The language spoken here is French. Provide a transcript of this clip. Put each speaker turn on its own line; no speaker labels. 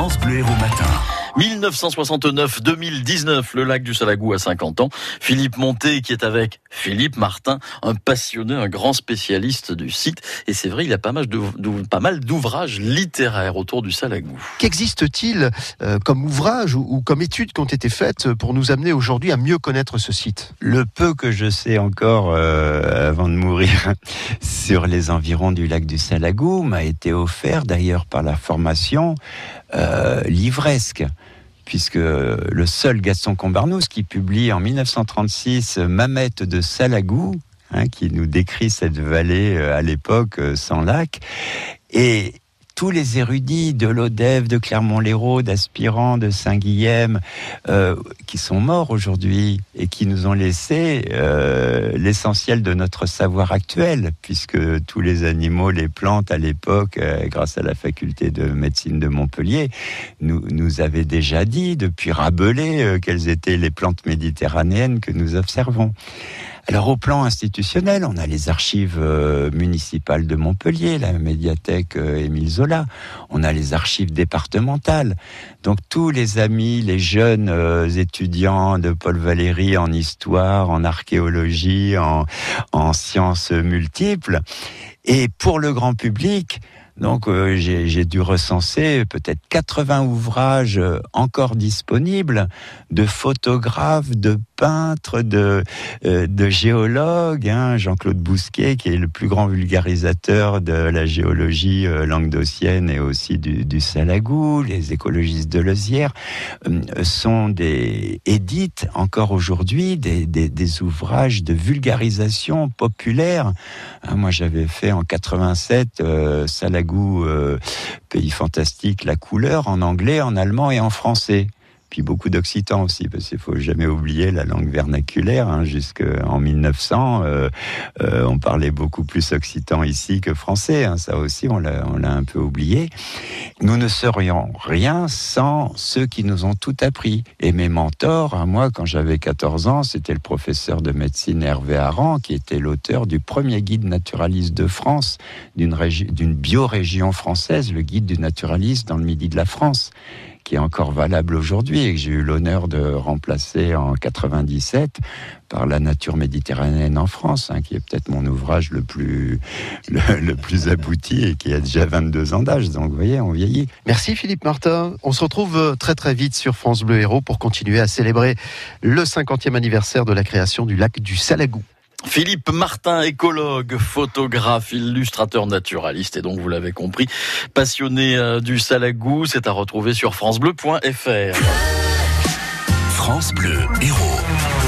France Bleu Héros Matin.
1969-2019, le lac du Salagou a 50 ans. Philippe Monté qui est avec Philippe Martin, un passionné, un grand spécialiste du site. Et c'est vrai, il a pas mal, d'ouvrages littéraires autour du Salagou.
Qu'existe-t-il euh, comme ouvrage ou, comme études qui ont été faites pour nous amener aujourd'hui à mieux connaître ce site?
Le peu que je sais encore euh, avant de mourir sur les environs du lac du Salagou m'a été offert d'ailleurs par la formation euh, livresque puisque le seul Gaston Combarnous qui publie en 1936 Mamette de Salagou, hein, qui nous décrit cette vallée euh, à l'époque euh, sans lac, et tous les érudits de l'Odève, de Clermont-Lérault, d'Aspirant, de Saint-Guilhem, euh, qui sont morts aujourd'hui et qui nous ont laissé euh, l'essentiel de notre savoir actuel, puisque tous les animaux, les plantes à l'époque, euh, grâce à la faculté de médecine de Montpellier, nous, nous avaient déjà dit, depuis Rabelais, quelles étaient les plantes méditerranéennes que nous observons. Alors au plan institutionnel, on a les archives euh, municipales de Montpellier, la médiathèque euh, Émile Zola, on a les archives départementales. Donc tous les amis, les jeunes euh, étudiants de Paul Valéry en histoire, en archéologie, en, en sciences multiples. Et pour le grand public, donc j'ai dû recenser peut-être 80 ouvrages encore disponibles de photographes, de peintres, de, euh, géologues. Hein, Jean-Claude Bousquet, qui est le plus grand vulgarisateur de la géologie languedocienne et aussi du, Salagou, les écologistes de Lozière, sont des édites encore aujourd'hui des, ouvrages de vulgarisation populaire. Hein, moi j'avais fait en 87 Salagou euh, pays fantastique, la couleur en anglais, en allemand et en français puis beaucoup d'occitan aussi, parce qu'il faut jamais oublier la langue vernaculaire. Hein, Jusqu'en 1900, euh, euh, on parlait beaucoup plus occitan ici que français. Hein, ça aussi, on l'a, un peu oublié. Nous ne serions rien sans ceux qui nous ont tout appris. Et mes mentors, à moi, quand j'avais 14 ans, c'était le professeur de médecine Hervé Aran, qui était l'auteur du premier guide naturaliste de France, d'une biorégion française, le guide du naturaliste dans le midi de la France qui est encore valable aujourd'hui et que j'ai eu l'honneur de remplacer en 97 par la nature méditerranéenne en France, hein, qui est peut-être mon ouvrage le plus, le, plus abouti et qui a déjà 22 ans d'âge. Donc, vous voyez, on vieillit.
Merci Philippe Martin. On se retrouve euh, très très vite sur France Bleu Héros pour continuer à célébrer le 50e anniversaire de la création du lac du Salagou.
Philippe Martin, écologue, photographe, illustrateur naturaliste et donc vous l'avez compris, passionné euh, du salagou, c'est à retrouver sur francebleu.fr.
France Bleu, héros.